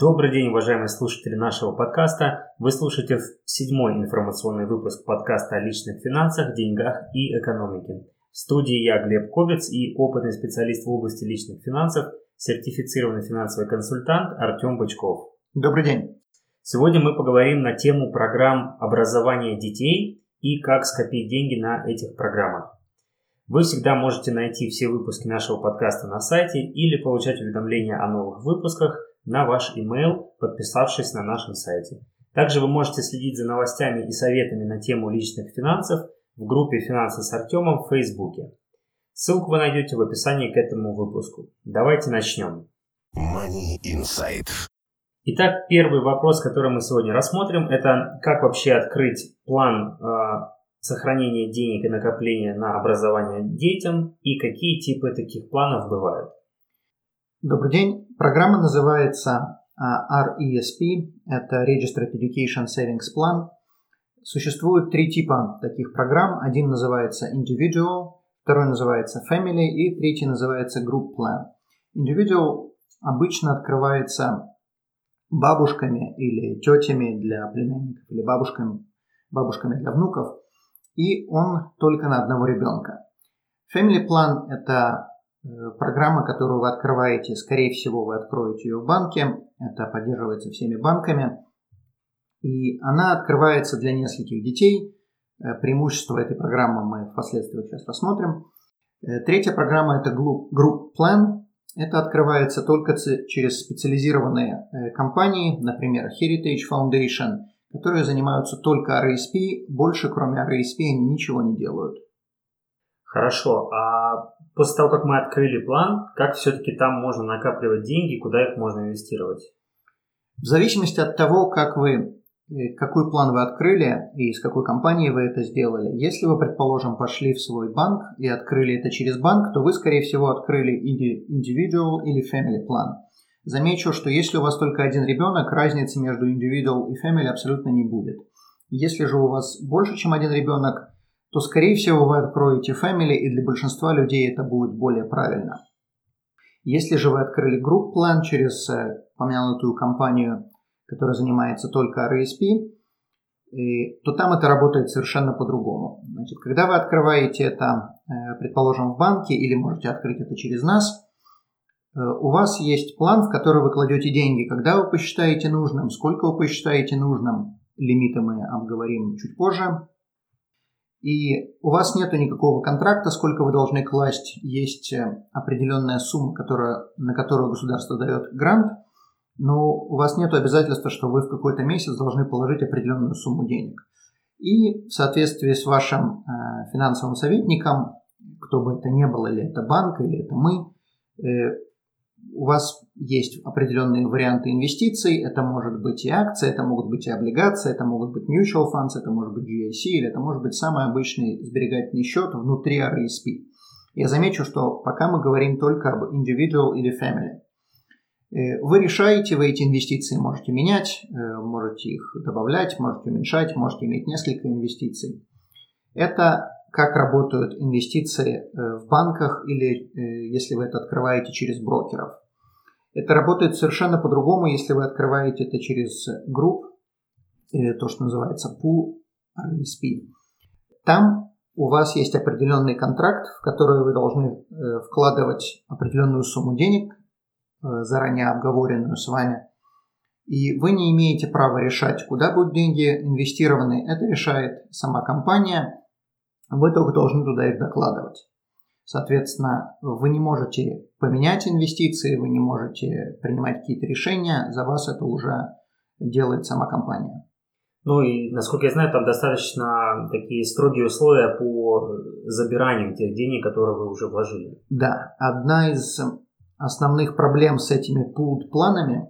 Добрый день, уважаемые слушатели нашего подкаста. Вы слушаете седьмой информационный выпуск подкаста о личных финансах, деньгах и экономике. В студии я, Глеб Ковец, и опытный специалист в области личных финансов, сертифицированный финансовый консультант Артем Бычков. Добрый день. Сегодня мы поговорим на тему программ образования детей и как скопить деньги на этих программах. Вы всегда можете найти все выпуски нашего подкаста на сайте или получать уведомления о новых выпусках – на ваш email, подписавшись на нашем сайте. Также вы можете следить за новостями и советами на тему личных финансов в группе «Финансы с Артемом» в Фейсбуке. Ссылку вы найдете в описании к этому выпуску. Давайте начнем. Money Insight. Итак, первый вопрос, который мы сегодня рассмотрим, это как вообще открыть план э, сохранения денег и накопления на образование детям и какие типы таких планов бывают. Добрый день. Программа называется а, RESP, это Registered Education Savings Plan. Существует три типа таких программ. Один называется Individual, второй называется Family и третий называется Group Plan. Individual обычно открывается бабушками или тетями для племянников или бабушками, бабушками для внуков, и он только на одного ребенка. Family Plan – это программа, которую вы открываете, скорее всего, вы откроете ее в банке. Это поддерживается всеми банками. И она открывается для нескольких детей. Э, преимущество этой программы мы впоследствии сейчас рассмотрим. Э, третья программа – это Group Plan. Это открывается только через специализированные компании, например, Heritage Foundation, которые занимаются только RSP. Больше, кроме RSP, они ничего не делают. Хорошо. А после того, как мы открыли план, как все-таки там можно накапливать деньги, куда их можно инвестировать? В зависимости от того, как вы, э, какой план вы открыли и с какой компанией вы это сделали. Если вы, предположим, пошли в свой банк и открыли это через банк, то вы, скорее всего, открыли individual или family план. Замечу, что если у вас только один ребенок, разницы между individual и family абсолютно не будет. Если же у вас больше, чем один ребенок, то, скорее всего, вы откроете Family, и для большинства людей это будет более правильно. Если же вы открыли Group Plan через э, помянутую компанию, которая занимается только RSP, то там это работает совершенно по-другому. Значит, когда вы открываете это, э, предположим, в банке или можете открыть это через нас, э, у вас есть план, в который вы кладете деньги, когда вы посчитаете нужным, сколько вы посчитаете нужным, лимиты мы обговорим чуть позже, и у вас нет никакого контракта, сколько вы должны класть. Есть э, определенная сумма, которая, на которую государство дает грант, но у вас нет обязательства, что вы в какой-то месяц должны положить определенную сумму денег. И в соответствии с вашим э, финансовым советником, кто бы это ни был, или это банк, или это мы, э, у вас есть определенные варианты инвестиций. Это может быть и акции, это могут быть и облигации, это могут быть mutual funds, это может быть GIC, или это может быть самый обычный сберегательный счет внутри RSP. Я замечу, что пока мы говорим только об individual или family. Э, вы решаете, вы эти инвестиции можете менять, э, можете их добавлять, можете уменьшать, можете иметь несколько инвестиций. Это как работают инвестиции э, в банках или э, если вы это открываете через брокеров. Это работает совершенно по-другому, если вы открываете это через групп, или то, что называется pool RSP. Там у вас есть определенный контракт, в который вы должны э, вкладывать определенную сумму денег, заранее обговоренную с вами. И вы не имеете права решать, куда будут деньги инвестированы. Это решает сама компания вы только должны туда их докладывать. Соответственно, вы не можете поменять инвестиции, вы не можете принимать какие-то решения, за вас это уже делает сама компания. Ну и, насколько я знаю, там достаточно такие строгие условия по забиранию тех денег, которые вы уже вложили. Да, одна из основных проблем с этими пулд планами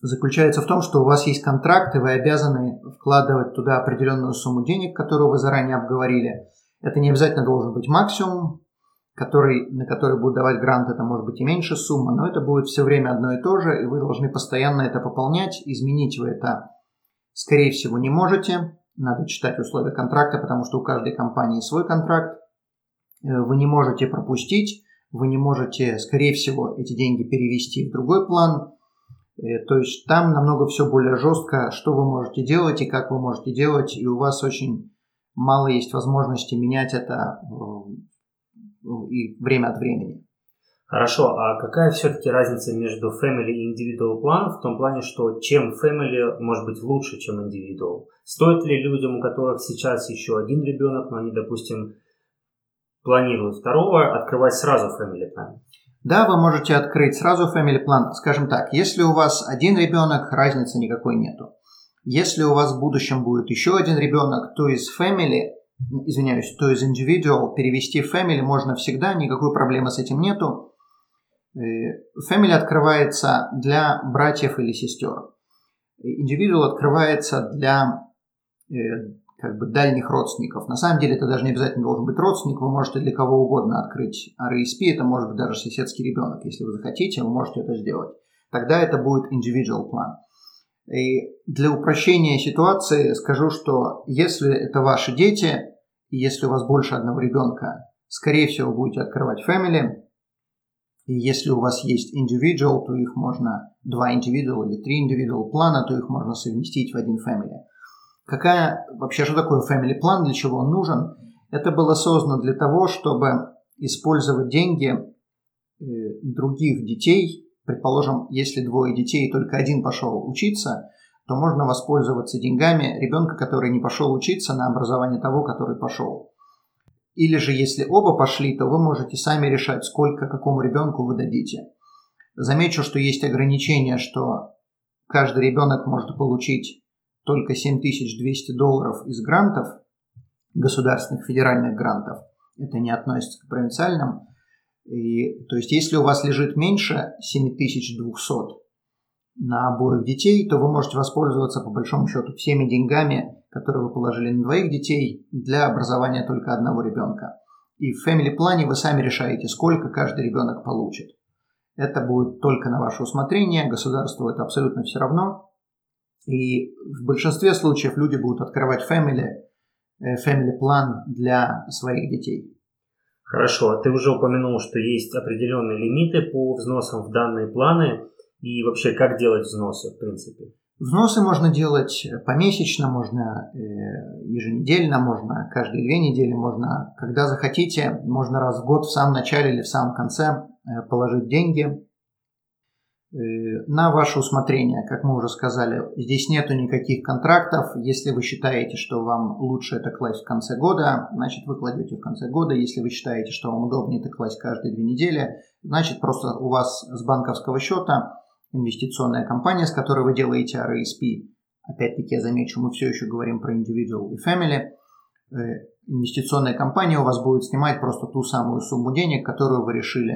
заключается в том, что у вас есть контракт, и вы обязаны вкладывать туда определенную сумму денег, которую вы заранее обговорили. Это не обязательно должен быть максимум, который, на который будут давать грант, это может быть и меньше сумма, но это будет все время одно и то же, и вы должны постоянно это пополнять. Изменить вы это, скорее всего, не можете. Надо читать условия контракта, потому что у каждой компании свой контракт. Э, вы не можете пропустить, вы не можете, скорее всего, эти деньги перевести в другой план. Э, то есть там намного все более жестко, что вы можете делать и как вы можете делать, и у вас очень мало есть возможности менять это э, и время от времени. Хорошо, а какая все-таки разница между family и individual план в том плане, что чем family может быть лучше, чем individual? Стоит ли людям, у которых сейчас еще один ребенок, но они, допустим, планируют второго, открывать сразу family plan? Да, вы можете открыть сразу family plan. Скажем так, если у вас один ребенок, разницы никакой нету. Если у вас в будущем будет еще один ребенок, то из family, извиняюсь, то из individual перевести family можно всегда, никакой проблемы с этим нету. Э, family открывается для братьев или сестер. Individual открывается для э, как бы дальних родственников. На самом деле это даже не обязательно должен быть родственник, вы можете для кого угодно открыть RSP, это может быть даже соседский ребенок. Если вы захотите, вы можете это сделать. Тогда это будет individual план. И для упрощения ситуации скажу, что если это ваши дети, и если у вас больше одного ребенка, скорее всего, будете открывать family. И если у вас есть individual, то их можно, два individual или три individual плана, то их можно совместить в один family. Какая вообще, что такое family план, для чего он нужен? Это было создано для того, чтобы использовать деньги э, других детей Предположим, если двое детей и только один пошел учиться, то можно воспользоваться деньгами ребенка, который не пошел учиться, на образование того, который пошел. Или же, если оба пошли, то вы можете сами решать, сколько какому ребенку вы дадите. Замечу, что есть ограничение, что каждый ребенок может получить только 7200 долларов из грантов, государственных федеральных грантов. Это не относится к провинциальным. И, то есть, если у вас лежит меньше 7200 на обоих детей, то вы можете воспользоваться, по большому счету, всеми деньгами, которые вы положили на двоих детей для образования только одного ребенка. И в family плане вы сами решаете, сколько каждый ребенок получит. Это будет только на ваше усмотрение, государству это абсолютно все равно. И в большинстве случаев люди будут открывать family, э, family план для своих детей. Хорошо, а ты уже упомянул, что есть определенные лимиты по взносам в данные планы и вообще как делать взносы, в принципе. Взносы можно делать помесячно, можно э, еженедельно, можно каждые две недели, можно, когда захотите, можно раз в год в самом начале или в самом конце э, положить деньги Э, на ваше усмотрение, как мы уже сказали. Здесь нету никаких контрактов. Если вы считаете, что вам лучше это класть в конце года, значит вы кладете в конце года. Если вы считаете, что вам удобнее это класть каждые две недели, значит просто у вас с банковского счета инвестиционная компания, с которой вы делаете RSP, опять-таки я замечу, мы все еще говорим про individual и family, э, инвестиционная компания у вас будет снимать просто ту самую сумму денег, которую вы решили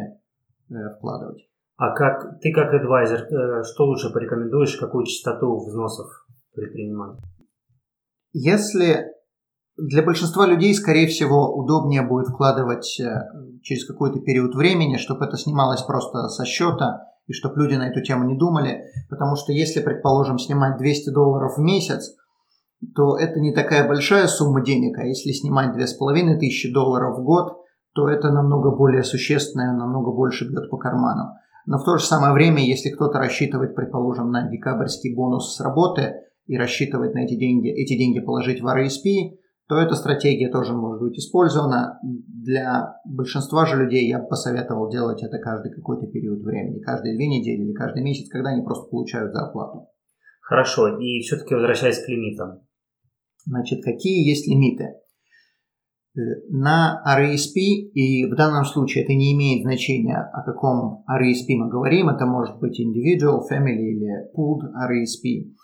э, вкладывать. А как ты как адвайзер, э, что лучше порекомендуешь, какую частоту взносов предпринимать? Если для большинства людей, скорее всего, удобнее будет вкладывать э, через какой-то период времени, чтобы это снималось просто со счета, и чтобы люди на эту тему не думали. Потому что если, предположим, снимать 200 долларов в месяц, то это не такая большая сумма денег, а если снимать 2500 долларов в год, то это намного более существенное, намного больше бьет по карману. Но в то же самое время, если кто-то рассчитывает, предположим, на декабрьский бонус с работы и рассчитывает на эти деньги, эти деньги положить в RSP, то эта стратегия тоже может быть использована. Для большинства же людей я бы посоветовал делать это каждый какой-то период времени, каждые две недели или каждый месяц, когда они просто получают зарплату. Хорошо, и все-таки возвращаясь к лимитам. Значит, какие есть лимиты? Э, на RESP, и в данном случае это не имеет значения, о каком RESP мы говорим, это может быть individual, family или pooled RESP,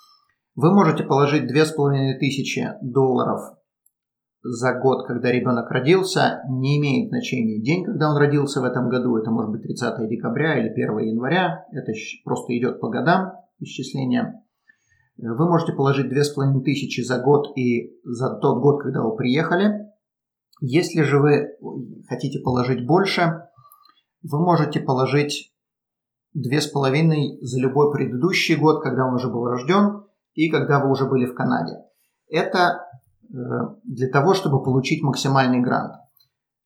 вы можете положить 2500 долларов за год, когда ребенок родился, не имеет значения день, когда он родился в этом году, это может быть 30 декабря или 1 января, это просто идет по годам, исчисления. Вы можете положить 2500 за год и за тот год, когда вы приехали. Если же вы хотите положить больше, вы можете положить 2,5 за любой предыдущий год, когда он уже был рожден и когда вы уже были в Канаде. Это э, для того, чтобы получить максимальный грант.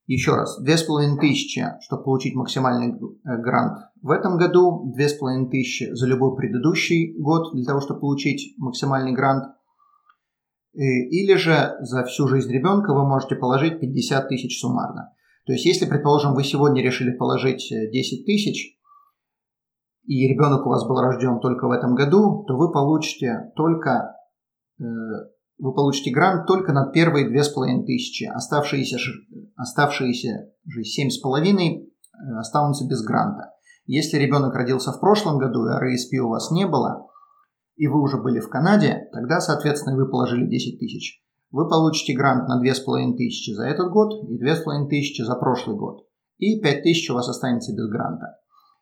Еще раз, 2500, чтобы получить максимальный э, грант в этом году, 2500 за любой предыдущий год для того, чтобы получить максимальный грант. Э, или же за всю жизнь ребенка вы можете положить 50 тысяч суммарно. То есть, если, предположим, вы сегодня решили положить 10 тысяч, и ребенок у вас был рожден только в этом году, то вы получите только э, вы получите грант только на первые две с половиной тысячи. Оставшиеся, оставшиеся же семь с половиной э, останутся без гранта. Если ребенок родился в прошлом году и RSP у вас не было, и вы уже были в Канаде, тогда, соответственно, вы положили 10 тысяч. Вы получите грант на 2500 за этот год и 2500 за прошлый год. И 5000 у вас останется без гранта.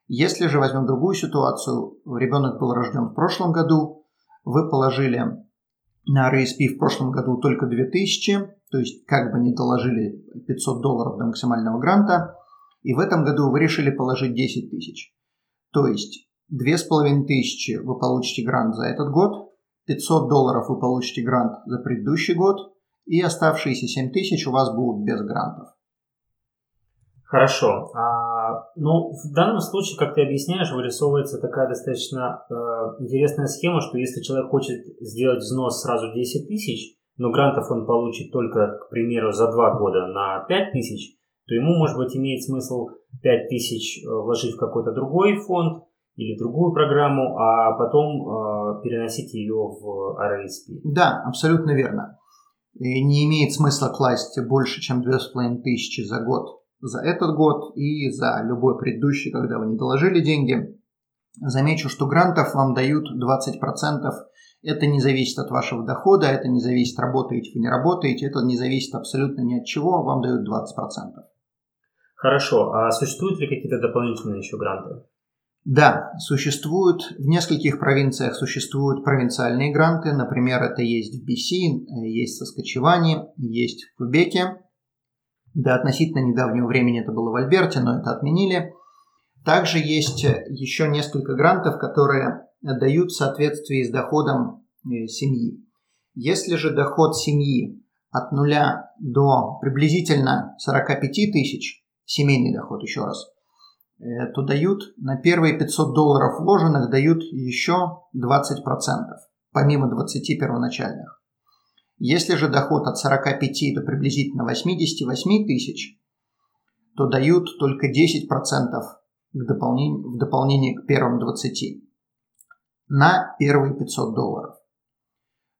Если же возьмем другую ситуацию, ребенок был рожден в прошлом году, вы положили на RSP в прошлом году только 2000, то есть как бы не доложили 500 долларов до максимального гранта, и в этом году вы решили положить 10 тысяч. То есть 2500 вы получите грант за этот год, 500 долларов вы получите грант за предыдущий год, и оставшиеся 7 тысяч у вас будут без грантов. Хорошо. А, ну, в данном случае, как ты объясняешь, вырисовывается такая достаточно э, интересная схема, что если человек хочет сделать взнос сразу 10 тысяч, но грантов он получит только, к примеру, за 2 года на 5 тысяч, то ему, может быть, имеет смысл 5 тысяч э, вложить в какой-то другой фонд или другую программу, а потом э, переносить ее в RSP. Да, абсолютно верно. И не имеет смысла класть больше, чем 2500 за год за этот год и за любой предыдущий, когда вы не доложили деньги. Замечу, что грантов вам дают 20%. Это не зависит от вашего дохода, это не зависит, работаете вы не работаете, это не зависит абсолютно ни от чего, вам дают 20%. Хорошо, а существуют ли какие-то дополнительные еще гранты? Да, существуют, в нескольких провинциях существуют провинциальные гранты, например, это есть в BC, есть в Соскочеване, есть в Кубеке. До относительно недавнего времени это было в Альберте, но это отменили. Также есть еще несколько грантов, которые дают в соответствии с доходом э, семьи. Если же доход семьи от нуля до приблизительно 45 тысяч, семейный доход еще раз, то дают на первые 500 долларов вложенных дают еще 20%, помимо 20 первоначальных. Если же доход от 45 до приблизительно 88 тысяч, то дают только 10% в дополнение, в дополнение к первым 20 на первые 500 долларов.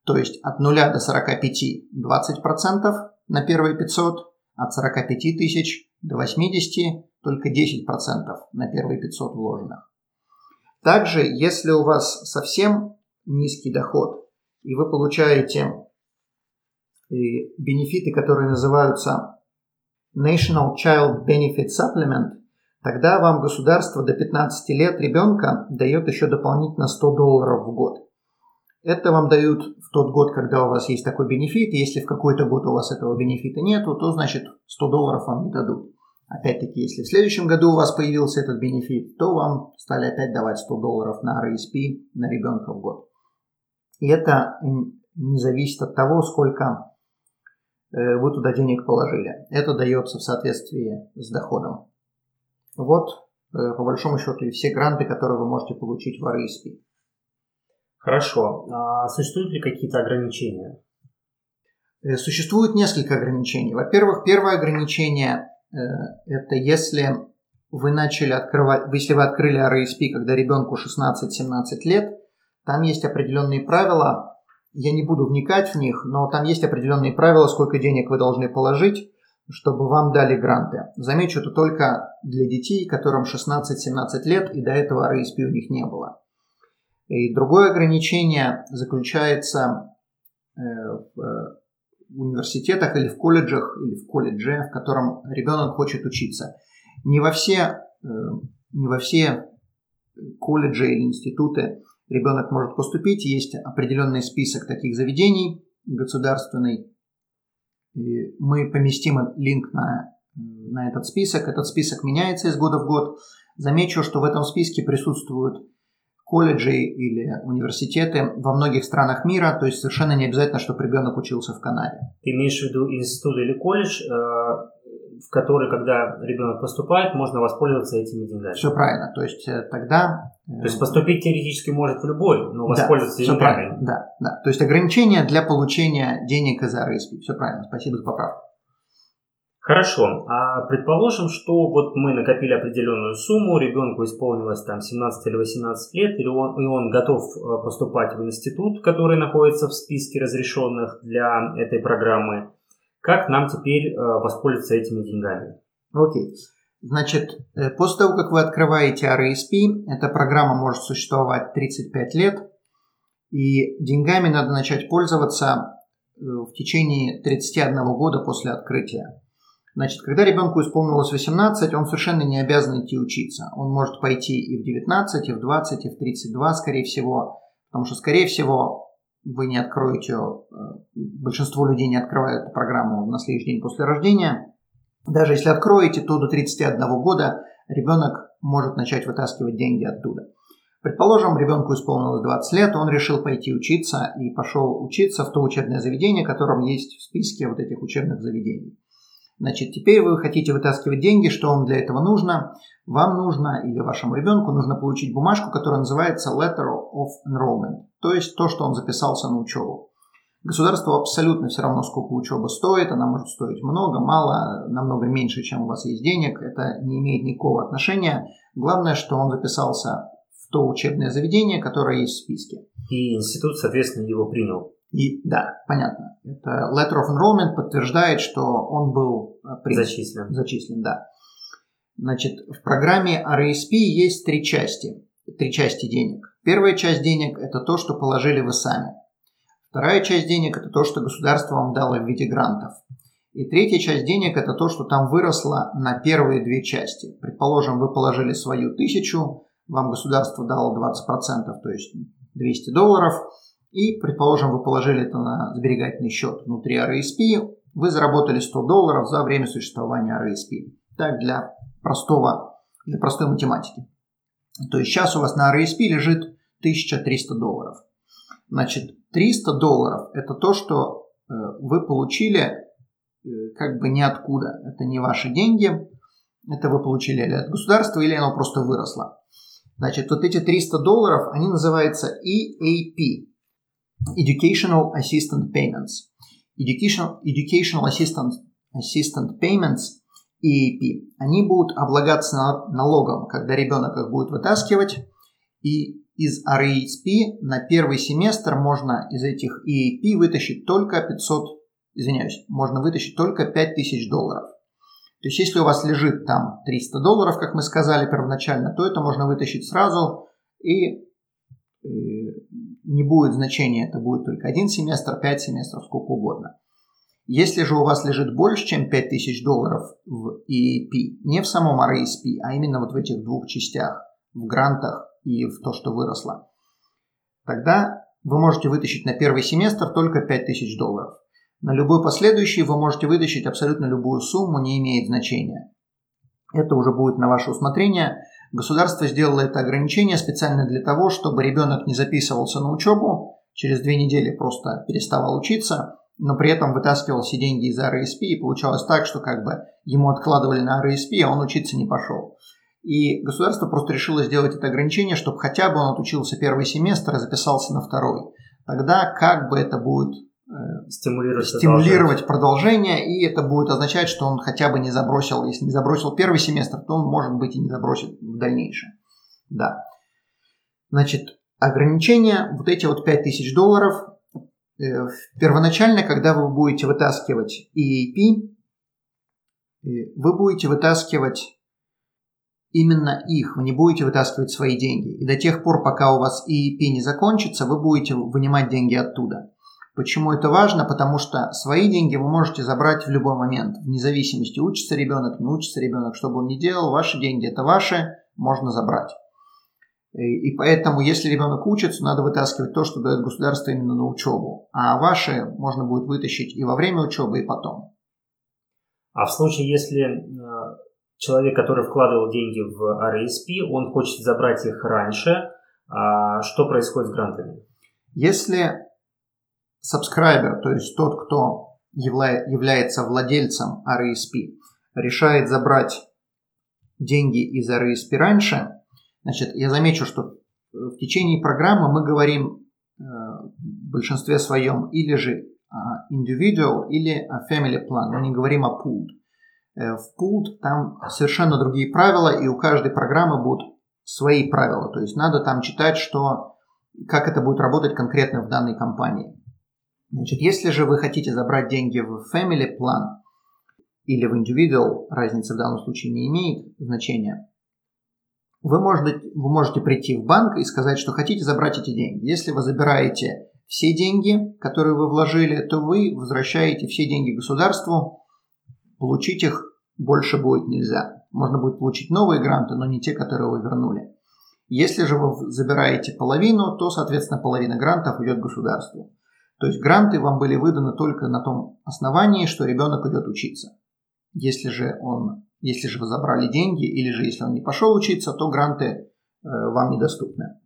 То есть от 0 до 45 20% на первые 500, от 45 тысяч до 80 только 10% на первые 500 вложенных. Также, если у вас совсем низкий доход, и вы получаете и бенефиты, которые называются National Child Benefit Supplement, тогда вам государство до 15 лет ребенка дает еще дополнительно 100 долларов в год. Это вам дают в тот год, когда у вас есть такой бенефит. Если в какой-то год у вас этого бенефита нету, то значит 100 долларов вам не дадут. Опять-таки, если в следующем году у вас появился этот бенефит, то вам стали опять давать 100 долларов на RSP на ребенка в год. И это не зависит от того, сколько Э, вы туда денег положили. Это дается в соответствии с доходом. Вот, э, по большому счету, и все гранты, которые вы можете получить в RSP. Хорошо. А существуют ли какие-то ограничения? Э, существует несколько ограничений. Во-первых, первое ограничение – это если вы начали открывать, если вы открыли RSP, когда ребенку 16-17 лет, там есть определенные правила, я не буду вникать в них, но там есть определенные правила, сколько денег вы должны положить, чтобы вам дали гранты. Замечу, это только для детей, которым 16-17 лет, и до этого RSP у них не было. И другое ограничение заключается э, в э, университетах или в колледжах, или в колледже, в котором ребенок хочет учиться. Не во все, э, не во все колледжи или институты ребенок может поступить. Есть определенный список таких заведений государственный. И мы поместим линк на, на этот список. Этот список меняется из года в год. Замечу, что в этом списке присутствуют колледжи или университеты во многих странах мира, то есть совершенно не обязательно, чтобы ребенок учился в Канаде. Ты имеешь в виду институт или колледж, э, в который, когда ребенок поступает, можно воспользоваться этими деньгами? Все правильно. То есть э, тогда... Э, то есть поступить теоретически может в любой, но воспользоваться да, деньгами. Правильно, да, да. То есть ограничения для получения денег из РСП. Все правильно. Спасибо за поправку. Хорошо, а предположим, что вот мы накопили определенную сумму, ребенку исполнилось там 17 или 18 лет, или он, и он готов э, поступать в институт, который находится в списке разрешенных для этой программы. Как нам теперь э, воспользоваться этими деньгами? Окей. Значит, э, после того, как вы открываете RSP, эта программа может существовать 35 лет, и деньгами надо начать пользоваться в течение 31 года после открытия. Значит, когда ребенку исполнилось 18, он совершенно не обязан идти учиться. Он может пойти и в 19, и в 20, и в 32, скорее всего. Потому что, скорее всего, вы не откроете, э, большинство людей не открывают программу на следующий день после рождения. Даже если откроете, то до 31 года ребенок может начать вытаскивать деньги оттуда. Предположим, ребенку исполнилось 20 лет, он решил пойти учиться и пошел учиться в то учебное заведение, которым есть в списке вот этих учебных заведений. Значит, теперь вы хотите вытаскивать деньги, что вам для этого нужно? Вам нужно или вашему ребенку нужно получить бумажку, которая называется Letter of Enrollment, то есть то, что он записался на учебу. Государству абсолютно все равно, сколько учеба стоит, она может стоить много, мало, намного меньше, чем у вас есть денег, это не имеет никакого отношения. Главное, что он записался в то учебное заведение, которое есть в списке. И институт, соответственно, его принял. И да, понятно. Это letter of enrollment подтверждает, что он был э, принят. Зачислен. Зачислен, да. Значит, в программе RASP есть три части. Три части денег. Первая часть денег – это то, что положили вы сами. Вторая часть денег – это то, что государство вам дало в виде грантов. И третья часть денег – это то, что там выросло на первые две части. Предположим, вы положили свою тысячу, вам государство дало 20%, то есть 200 долларов – и, предположим, вы положили это на сберегательный счет внутри RSP, вы заработали 100 долларов за время существования RSP. Так, для, простого, для простой математики. То есть сейчас у вас на RSP лежит 1300 долларов. Значит, 300 долларов – это то, что э, вы получили э, как бы ниоткуда. Это не ваши деньги, это вы получили или от государства, или оно просто выросло. Значит, вот эти 300 долларов, они называются EAP Educational Assistant Payments. Educational, educational Assistant, Assistant Payments EAP. Они будут облагаться налогом, когда ребенок их будет вытаскивать. И из RESP на первый семестр можно из этих EAP вытащить только 500, извиняюсь, можно вытащить только 5000 долларов. То есть, если у вас лежит там 300 долларов, как мы сказали первоначально, то это можно вытащить сразу и не будет значения, это будет только один семестр, пять семестров, сколько угодно. Если же у вас лежит больше, чем 5000 долларов в EAP, не в самом RASP, а именно вот в этих двух частях, в грантах и в то, что выросло, тогда вы можете вытащить на первый семестр только 5000 долларов. На любой последующий вы можете вытащить абсолютно любую сумму, не имеет значения. Это уже будет на ваше усмотрение. Государство сделало это ограничение специально для того, чтобы ребенок не записывался на учебу, через две недели просто переставал учиться, но при этом вытаскивал все деньги из RSP, и получалось так, что как бы ему откладывали на RSP, а он учиться не пошел. И государство просто решило сделать это ограничение, чтобы хотя бы он отучился первый семестр и записался на второй. Тогда как бы это будет стимулировать, стимулировать продолжение, и это будет означать, что он хотя бы не забросил, если не забросил первый семестр, то он, может быть, и не забросит в дальнейшем. Да. Значит, ограничение, вот эти вот 5000 долларов, э, первоначально, когда вы будете вытаскивать EAP, э, вы будете вытаскивать именно их, вы не будете вытаскивать свои деньги. И до тех пор, пока у вас EAP не закончится, вы будете вынимать деньги оттуда. Почему это важно? Потому что свои деньги вы можете забрать в любой момент, вне зависимости, учится ребенок, не учится ребенок, что бы он ни делал, ваши деньги это ваши, можно забрать. И поэтому, если ребенок учится, надо вытаскивать то, что дает государство именно на учебу. А ваши можно будет вытащить и во время учебы, и потом. А в случае, если э, человек, который вкладывал деньги в RSP, он хочет забрать их раньше, а что происходит с грантами? Если subscriber, то есть тот, кто является владельцем RSP, решает забрать деньги из RSP раньше, значит, я замечу, что в течение программы мы говорим э, в большинстве своем или же individual или family plan, мы не говорим о pooled. Э, в pooled там совершенно другие правила, и у каждой программы будут свои правила. То есть надо там читать, что, как это будет работать конкретно в данной компании. Значит, если же вы хотите забрать деньги в family plan или в individual, разница в данном случае не имеет значения, вы можете, вы можете прийти в банк и сказать, что хотите забрать эти деньги. Если вы забираете все деньги, которые вы вложили, то вы возвращаете все деньги государству, получить их больше будет нельзя. Можно будет получить новые гранты, но не те, которые вы вернули. Если же вы забираете половину, то, соответственно, половина грантов идет государству. То есть гранты вам были выданы только на том основании, что ребенок идет учиться. Если же, он, если же вы забрали деньги, или же если он не пошел учиться, то гранты э, вам недоступны.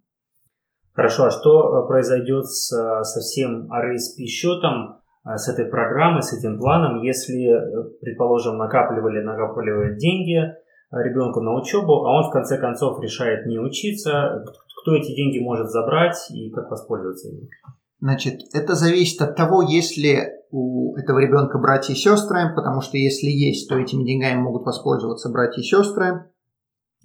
Хорошо, а что э, произойдет с, э, со всем RSP счетом, э, с этой программой, с этим планом, если, предположим, накапливали, накапливают деньги ребенку на учебу, а он в конце концов решает не учиться, кто эти деньги может забрать и как воспользоваться ими? Значит, это зависит от того, есть ли у этого ребенка братья и сестры, потому что если есть, то этими деньгами могут воспользоваться братья и сестры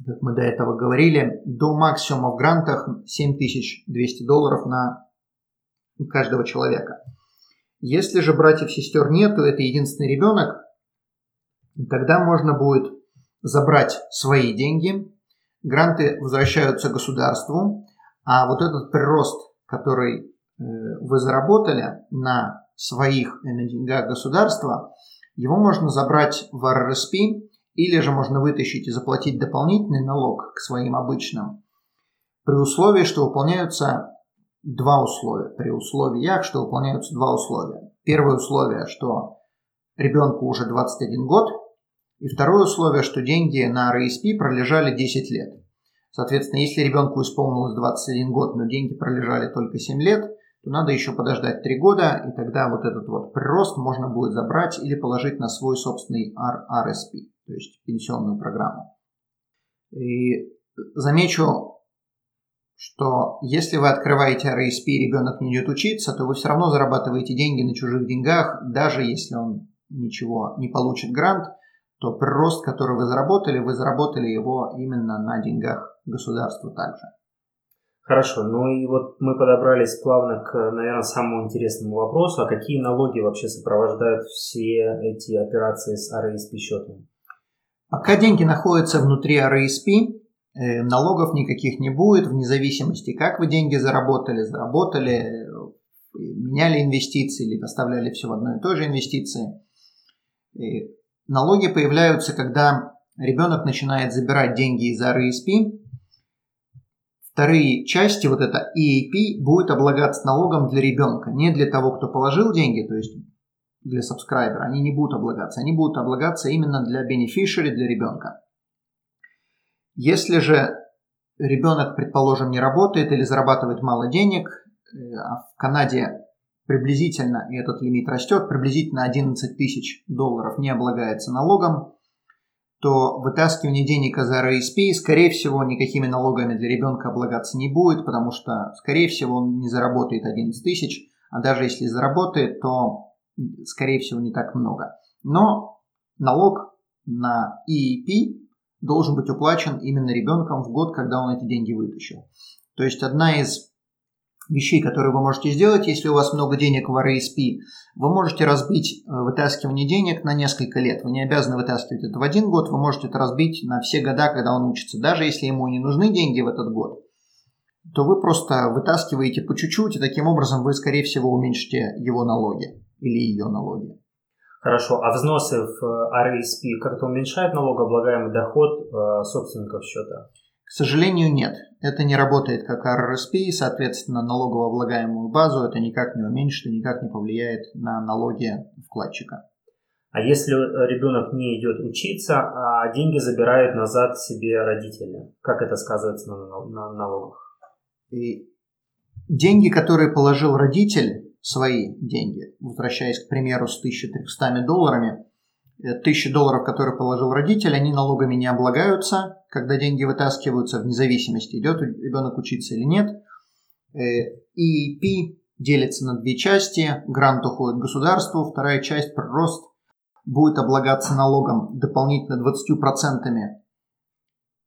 как мы до этого говорили, до максимума в грантах 7200 долларов на каждого человека. Если же братьев и сестер нету, это единственный ребенок, тогда можно будет забрать свои деньги, гранты возвращаются государству, а вот этот прирост, который вы заработали на своих на деньгах государства, его можно забрать в РРСП или же можно вытащить и заплатить дополнительный налог к своим обычным, при условии, что выполняются два условия. При условиях, что выполняются два условия. Первое условие, что ребенку уже 21 год, и второе условие, что деньги на РСП пролежали 10 лет. Соответственно, если ребенку исполнилось 21 год, но деньги пролежали только 7 лет, то надо еще подождать 3 года, и тогда вот этот вот прирост можно будет забрать или положить на свой собственный RSP то есть пенсионную программу. И замечу, что если вы открываете RSP и ребенок не идет учиться, то вы все равно зарабатываете деньги на чужих деньгах, даже если он ничего не получит грант, то прирост, который вы заработали, вы заработали его именно на деньгах государства также. Хорошо, ну и вот мы подобрались плавно к, наверное, самому интересному вопросу, а какие налоги вообще сопровождают все эти операции с RSP счетом? Пока деньги находятся внутри RSP, э, налогов никаких не будет, вне зависимости, как вы деньги заработали, заработали, э, меняли инвестиции или оставляли все в одной и той же инвестиции. И налоги появляются, когда ребенок начинает забирать деньги из RSP. Вторые части, вот это EAP, будет облагаться налогом для ребенка, не для того, кто положил деньги, то есть для сабскрайбера, они не будут облагаться. Они будут облагаться именно для beneficiary, для ребенка. Если же ребенок, предположим, не работает или зарабатывает мало денег, э, а в Канаде приблизительно, и этот лимит растет, приблизительно 11 тысяч долларов не облагается налогом, то вытаскивание денег из RSP, скорее всего, никакими налогами для ребенка облагаться не будет, потому что, скорее всего, он не заработает 11 тысяч, а даже если заработает, то скорее всего, не так много. Но налог на EEP должен быть уплачен именно ребенком в год, когда он эти деньги вытащил. То есть одна из вещей, которые вы можете сделать, если у вас много денег в RSP, вы можете разбить э, вытаскивание денег на несколько лет. Вы не обязаны вытаскивать это в один год, вы можете это разбить на все года, когда он учится. Даже если ему не нужны деньги в этот год, то вы просто вытаскиваете по чуть-чуть, и таким образом вы, скорее всего, уменьшите его налоги или ее налоги. Хорошо, а взносы в RSP как-то уменьшают налогооблагаемый доход э, собственников счета? К сожалению, нет. Это не работает как RRSP, соответственно, налогооблагаемую базу это никак не уменьшит и никак не повлияет на налоги вкладчика. А если ребенок не идет учиться, а деньги забирают назад себе родители, как это сказывается на, на налогах? И деньги, которые положил родитель, свои деньги, возвращаясь, к примеру, с 1300 долларами, 1000 э, долларов, которые положил родитель, они налогами не облагаются, когда деньги вытаскиваются, вне зависимости, идет ребенок учиться или нет. И э, P делится на две части. Грант уходит государству, вторая часть прирост будет облагаться налогом дополнительно 20%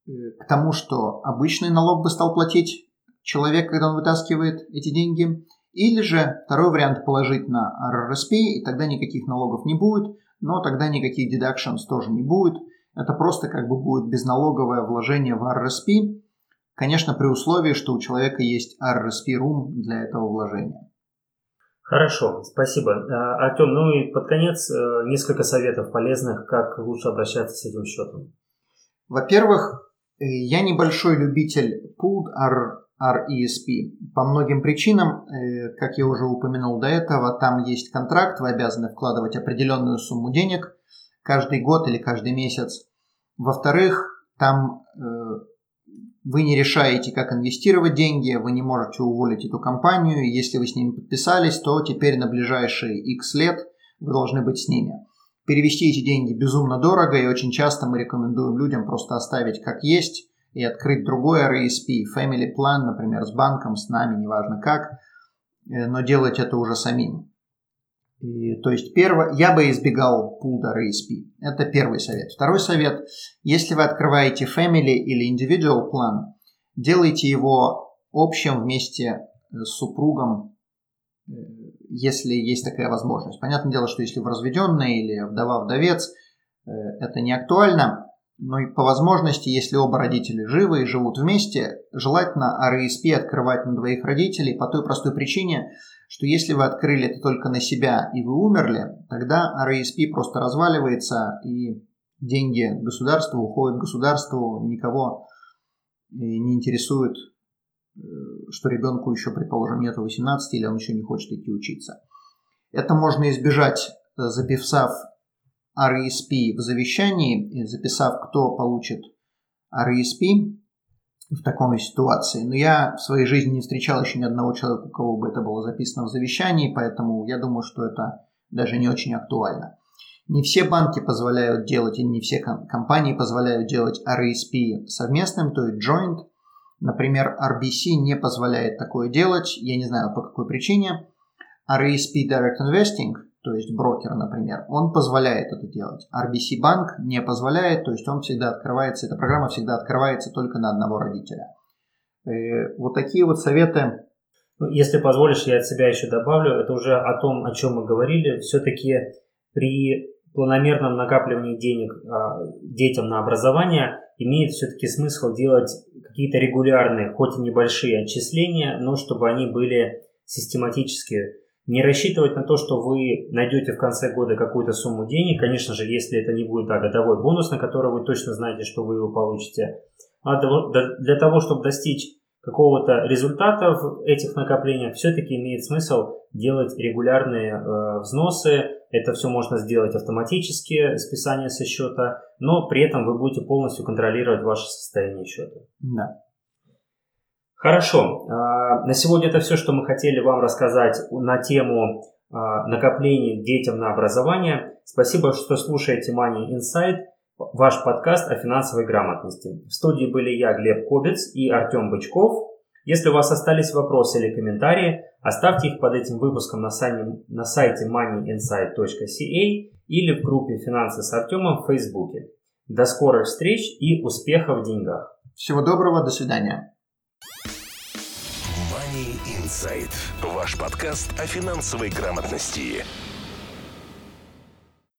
э, к тому, что обычный налог бы стал платить человек, когда он вытаскивает эти деньги. Или же второй вариант положить на RRSP, и тогда никаких налогов не будет, но тогда никаких deductions тоже не будет. Это просто как бы будет безналоговое вложение в RRSP, конечно, при условии, что у человека есть RRSP Room для этого вложения. Хорошо, спасибо. А, Артем, ну и под конец э, несколько советов полезных, как лучше обращаться с этим счетом. Во-первых, э, я небольшой любитель Pooled RESP. По многим причинам, э, как я уже упомянул до этого, там есть контракт, вы обязаны вкладывать определенную сумму денег каждый год или каждый месяц. Во-вторых, там э, вы не решаете, как инвестировать деньги, вы не можете уволить эту компанию. Если вы с ними подписались, то теперь на ближайшие X лет вы должны быть с ними. Перевести эти деньги безумно дорого, и очень часто мы рекомендуем людям просто оставить как есть, и открыть другой RESP, Family Plan, например, с банком, с нами, неважно как, э, но делать это уже самим. И, то есть первое, я бы избегал пулда RESP. Это первый совет. Второй совет, если вы открываете Family или Individual Plan, делайте его общим вместе с супругом, э, если есть такая возможность. Понятное дело, что если вы разведенный или вдова-вдовец, э, это не актуально. Но и по возможности, если оба родителя живы и живут вместе, желательно RESP открывать на двоих родителей по той простой причине, что если вы открыли это только на себя и вы умерли, тогда RESP просто разваливается и деньги государства уходят государству, никого не интересует, э, что ребенку еще, предположим, нету 18 или он еще не хочет идти учиться. Это можно избежать, записав RESP в завещании, записав, кто получит RESP в такой ситуации. Но я в своей жизни не встречал еще ни одного человека, у кого бы это было записано в завещании, поэтому я думаю, что это даже не очень актуально. Не все банки позволяют делать, и не все компании позволяют делать RESP совместным, то есть joint. Например, RBC не позволяет такое делать, я не знаю по какой причине. RESP Direct Investing – то есть брокер, например, он позволяет это делать. RBC банк не позволяет, то есть он всегда открывается, эта программа всегда открывается только на одного родителя. И э, вот такие вот советы. Ну, если позволишь, я от себя еще добавлю, это уже о том, о чем мы говорили. Все-таки при планомерном накапливании денег а, детям на образование имеет все-таки смысл делать какие-то регулярные, хоть и небольшие отчисления, но чтобы они были систематически не рассчитывать на то, что вы найдете в конце года какую-то сумму денег, конечно же, если это не будет да, годовой бонус, на который вы точно знаете, что вы его получите. А для того, чтобы достичь какого-то результата в этих накоплениях, все-таки имеет смысл делать регулярные э, взносы. Это все можно сделать автоматически, списание со счета, но при этом вы будете полностью контролировать ваше состояние счета. Да. Хорошо. А, на сегодня это все, что мы хотели вам рассказать на тему а, накоплений детям на образование. Спасибо, что слушаете Money Insight, ваш подкаст о финансовой грамотности. В студии были я, Глеб Кобец и Артем Бычков. Если у вас остались вопросы или комментарии, оставьте их под этим выпуском на сайте, на сайте moneyinsight.ca или в группе «Финансы с Артемом» в Фейсбуке. До скорых встреч и успехов в деньгах! Всего доброго, до свидания! Money Insight. Ваш подкаст о финансовой грамотности.